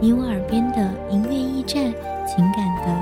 你我耳边的音乐驿站，情感的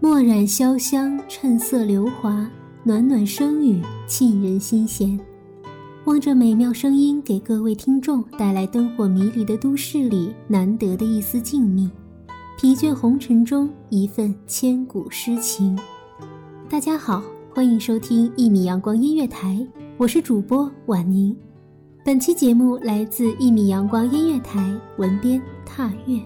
墨染潇湘，衬色流华，暖暖声语，沁人心弦。望着美妙声音给各位听众带来灯火迷离的都市里难得的一丝静谧，疲倦红尘中一份千古诗情。大家好，欢迎收听一米阳光音乐台，我是主播婉宁。本期节目来自一米阳光音乐台，文编踏月。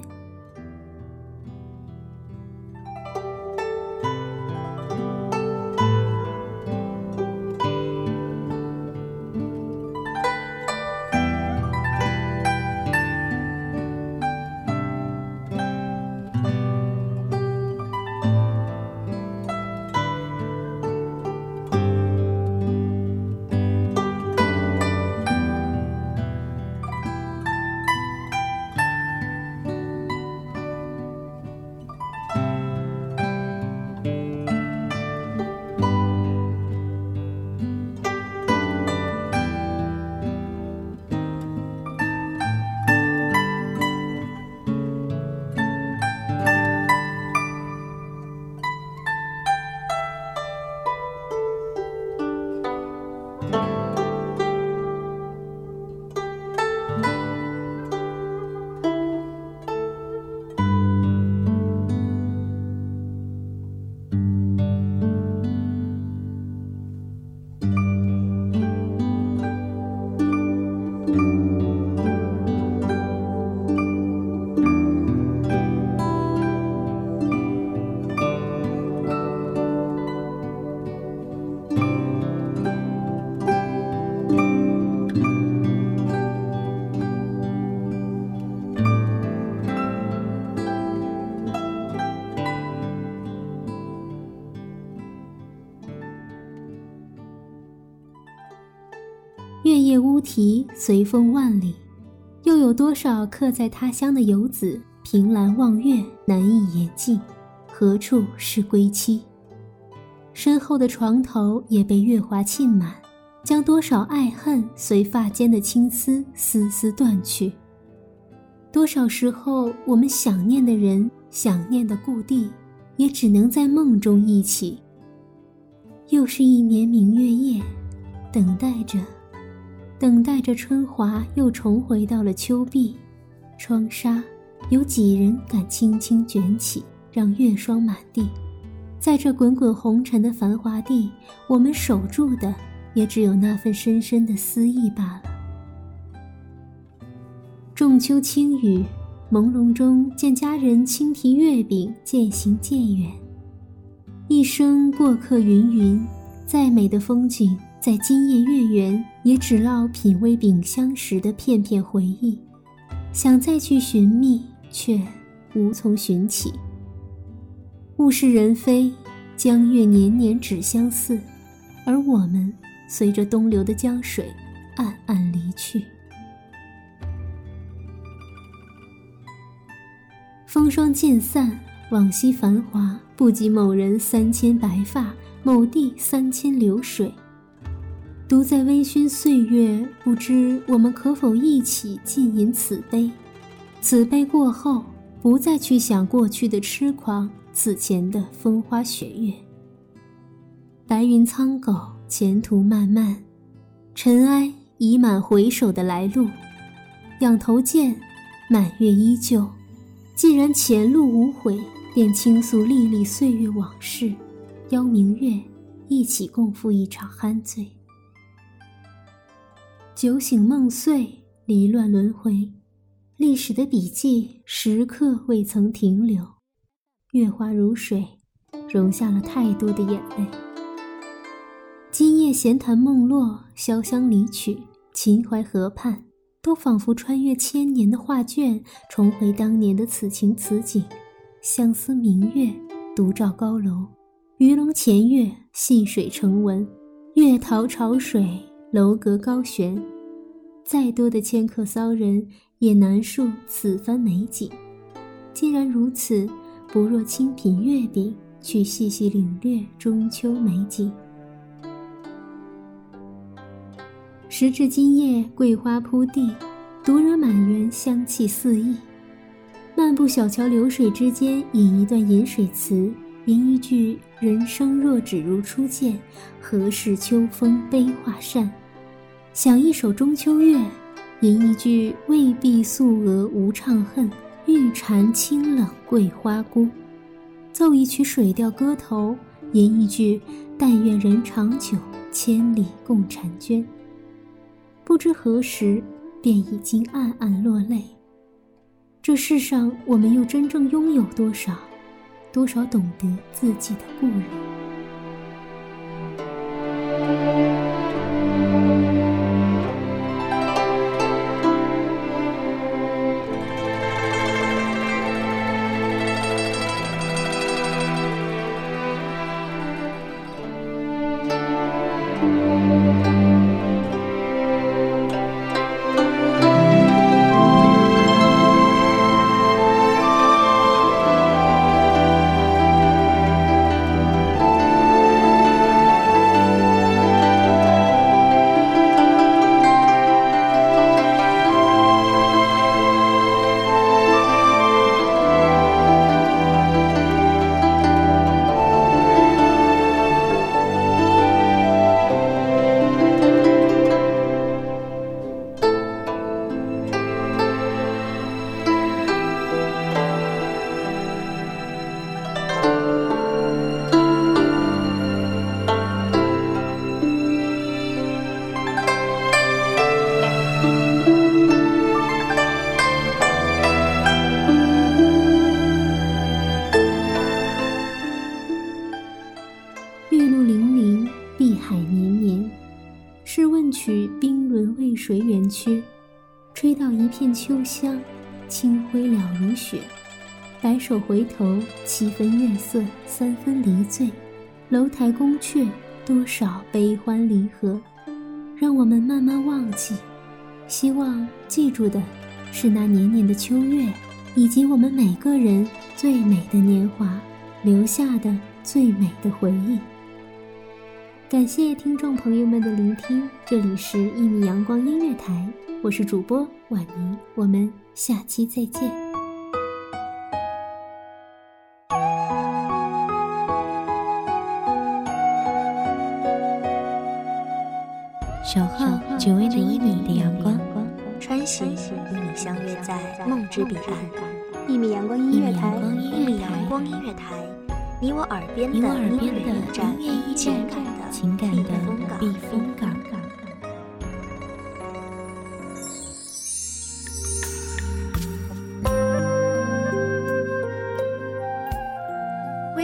月夜乌啼随风万里，又有多少客在他乡的游子凭栏望月，难以言尽，何处是归期？身后的床头也被月华浸满，将多少爱恨随发间的青丝丝丝断去。多少时候，我们想念的人，想念的故地，也只能在梦中忆起。又是一年明月夜，等待着。等待着春华又重回到了秋碧，窗纱有几人敢轻轻卷起，让月霜满地？在这滚滚红尘的繁华地，我们守住的也只有那份深深的思意罢了。仲秋轻雨，朦胧中见家人轻提月饼，渐行渐远。一生过客云云，再美的风景在今夜月圆，也只烙品味饼香时的片片回忆。想再去寻觅，却无从寻起。物是人非，江月年年只相似，而我们随着东流的江水，暗暗离去。风霜渐散，往昔繁华不及某人三千白发，某地三千流水。独在微醺岁月，不知我们可否一起尽饮此杯？此杯过后，不再去想过去的痴狂，此前的风花雪月。白云苍狗，前途漫漫，尘埃已满回首的来路。仰头见，满月依旧。既然前路无悔，便倾诉历历岁月往事，邀明月一起共赴一场酣醉。酒醒梦碎，离乱轮回，历史的笔记时刻未曾停留。月华如水，融下了太多的眼泪。今夜闲谈梦落，潇湘离曲，秦淮河畔，都仿佛穿越千年的画卷，重回当年的此情此景。相思明月，独照高楼。鱼龙潜跃，细水成文。月桃潮水。楼阁高悬，再多的迁客骚人也难述此番美景。既然如此，不若清品月饼，去细细领略中秋美景。时至今夜，桂花铺地，独惹满园香气四溢。漫步小桥流水之间，吟一段饮水词，吟一句“人生若只如初见，何事秋风悲画扇”。想一首中秋月，吟一句“未必素娥无怅恨，玉蟾清冷桂花孤”，奏一曲水调歌头，吟一句“但愿人长久，千里共婵娟”。不知何时，便已经暗暗落泪。这世上，我们又真正拥有多少？多少懂得自己的故人？清辉了如雪。白首回头，七分月色，三分离醉。楼台宫阙，多少悲欢离合，让我们慢慢忘记。希望记住的，是那年年的秋月，以及我们每个人最美的年华，留下的最美的回忆。感谢听众朋友们的聆听，这里是《一米阳光音乐台》，我是主播婉宁，我们下期再见。守候只为那一米的阳光，穿行与你相约在梦之彼岸。一米阳光音乐台，一米阳光音乐台，你我耳边的音乐驿站，情感的。情感的避风港。